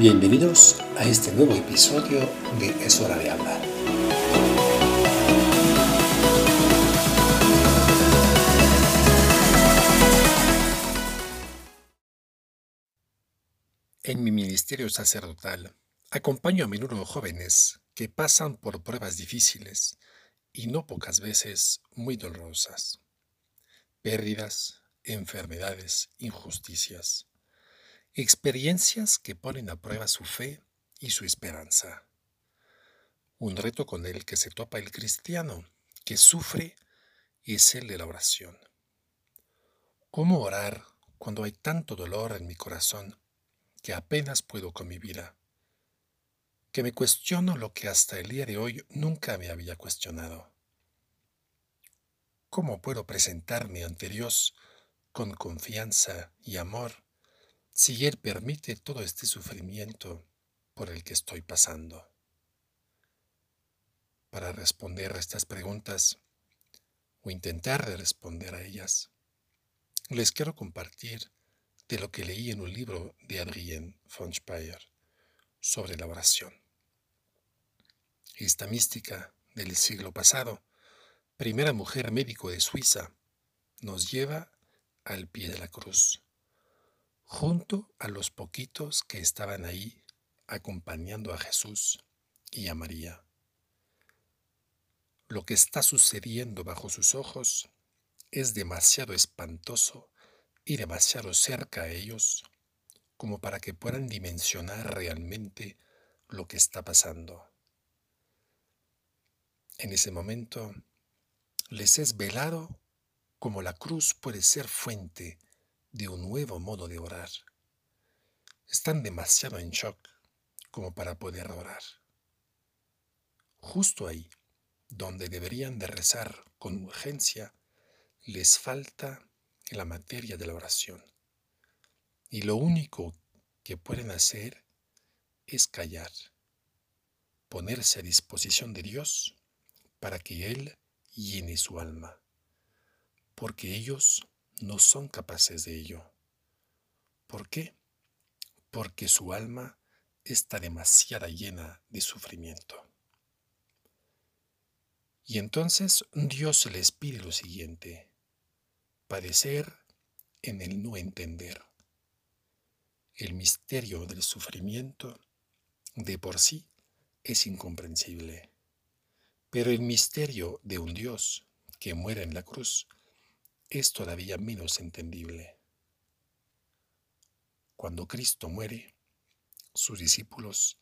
Bienvenidos a este nuevo episodio de Es hora de hablar. En mi ministerio sacerdotal acompaño a menudo jóvenes que pasan por pruebas difíciles y no pocas veces muy dolorosas. Pérdidas, enfermedades, injusticias experiencias que ponen a prueba su fe y su esperanza. Un reto con el que se topa el cristiano que sufre es el de la oración. ¿Cómo orar cuando hay tanto dolor en mi corazón que apenas puedo con mi vida? Que me cuestiono lo que hasta el día de hoy nunca me había cuestionado. ¿Cómo puedo presentarme ante Dios con confianza y amor si Él permite todo este sufrimiento por el que estoy pasando? Para responder a estas preguntas, o intentar responder a ellas, les quiero compartir de lo que leí en un libro de Adrienne von Speyer sobre la oración. Esta mística del siglo pasado, primera mujer médico de Suiza, nos lleva al pie de la cruz junto a los poquitos que estaban ahí acompañando a Jesús y a María. Lo que está sucediendo bajo sus ojos es demasiado espantoso y demasiado cerca a ellos como para que puedan dimensionar realmente lo que está pasando. En ese momento les es velado como la cruz puede ser fuente de un nuevo modo de orar. Están demasiado en shock como para poder orar. Justo ahí, donde deberían de rezar con urgencia, les falta la materia de la oración. Y lo único que pueden hacer es callar, ponerse a disposición de Dios para que Él llene su alma, porque ellos no son capaces de ello. ¿Por qué? Porque su alma está demasiado llena de sufrimiento. Y entonces Dios les pide lo siguiente, padecer en el no entender. El misterio del sufrimiento de por sí es incomprensible, pero el misterio de un Dios que muere en la cruz es todavía menos entendible. Cuando Cristo muere, sus discípulos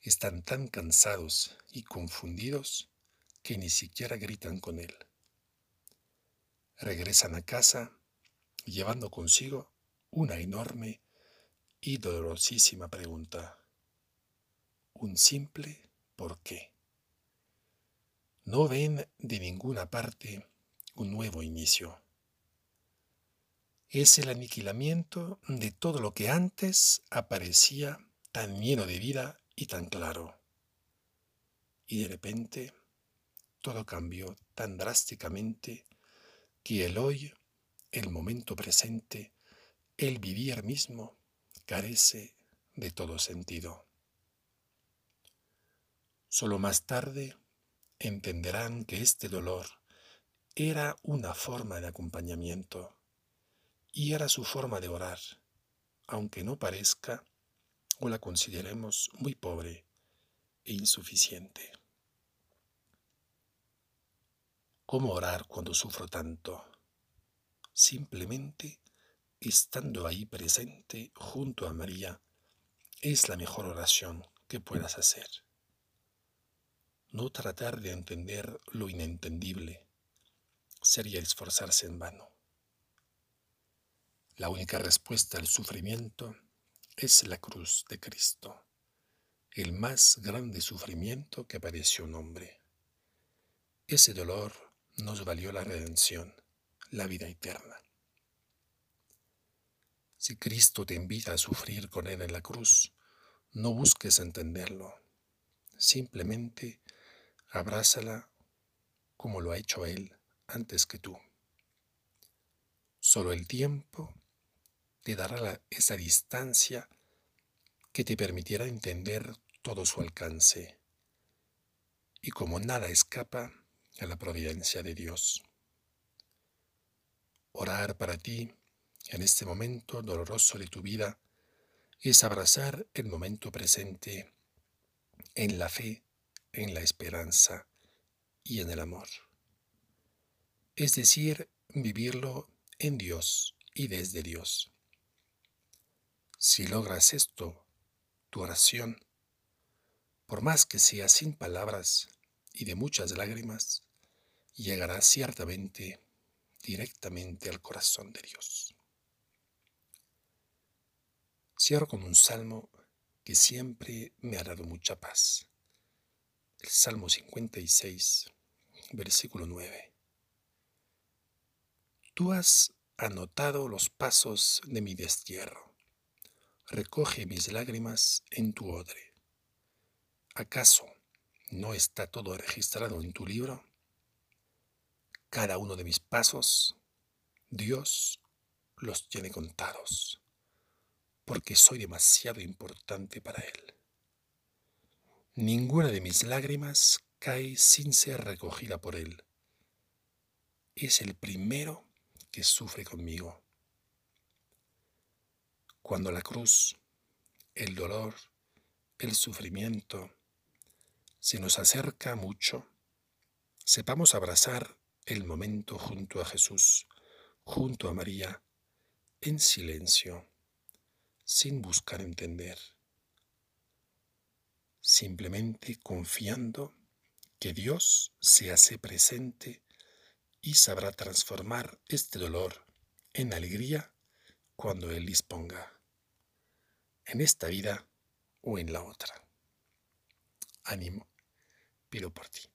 están tan cansados y confundidos que ni siquiera gritan con él. Regresan a casa llevando consigo una enorme y dolorosísima pregunta. Un simple ¿por qué? No ven de ninguna parte un nuevo inicio es el aniquilamiento de todo lo que antes aparecía tan lleno de vida y tan claro. Y de repente todo cambió tan drásticamente que el hoy, el momento presente, el vivir mismo, carece de todo sentido. Solo más tarde entenderán que este dolor era una forma de acompañamiento y era su forma de orar, aunque no parezca o la consideremos muy pobre e insuficiente. ¿Cómo orar cuando sufro tanto? Simplemente estando ahí presente junto a María es la mejor oración que puedas hacer. No tratar de entender lo inentendible sería esforzarse en vano. La única respuesta al sufrimiento es la cruz de Cristo, el más grande sufrimiento que padeció un hombre. Ese dolor nos valió la redención, la vida eterna. Si Cristo te invita a sufrir con Él en la cruz, no busques entenderlo, simplemente abrázala como lo ha hecho Él antes que tú. Solo el tiempo te dará esa distancia que te permitiera entender todo su alcance y como nada escapa a la providencia de Dios. Orar para ti en este momento doloroso de tu vida es abrazar el momento presente en la fe, en la esperanza y en el amor. Es decir, vivirlo en Dios y desde Dios. Si logras esto, tu oración, por más que sea sin palabras y de muchas lágrimas, llegará ciertamente directamente al corazón de Dios. Cierro con un salmo que siempre me ha dado mucha paz. El Salmo 56, versículo 9. Tú has anotado los pasos de mi destierro. Recoge mis lágrimas en tu odre. ¿Acaso no está todo registrado en tu libro? Cada uno de mis pasos, Dios los tiene contados porque soy demasiado importante para Él. Ninguna de mis lágrimas cae sin ser recogida por Él. Es el primero que sufre conmigo. Cuando la cruz, el dolor, el sufrimiento se nos acerca mucho, sepamos abrazar el momento junto a Jesús, junto a María, en silencio sin buscar entender, simplemente confiando que Dios se hace presente y sabrá transformar este dolor en alegría cuando Él disponga, en esta vida o en la otra. Ánimo, pido por ti.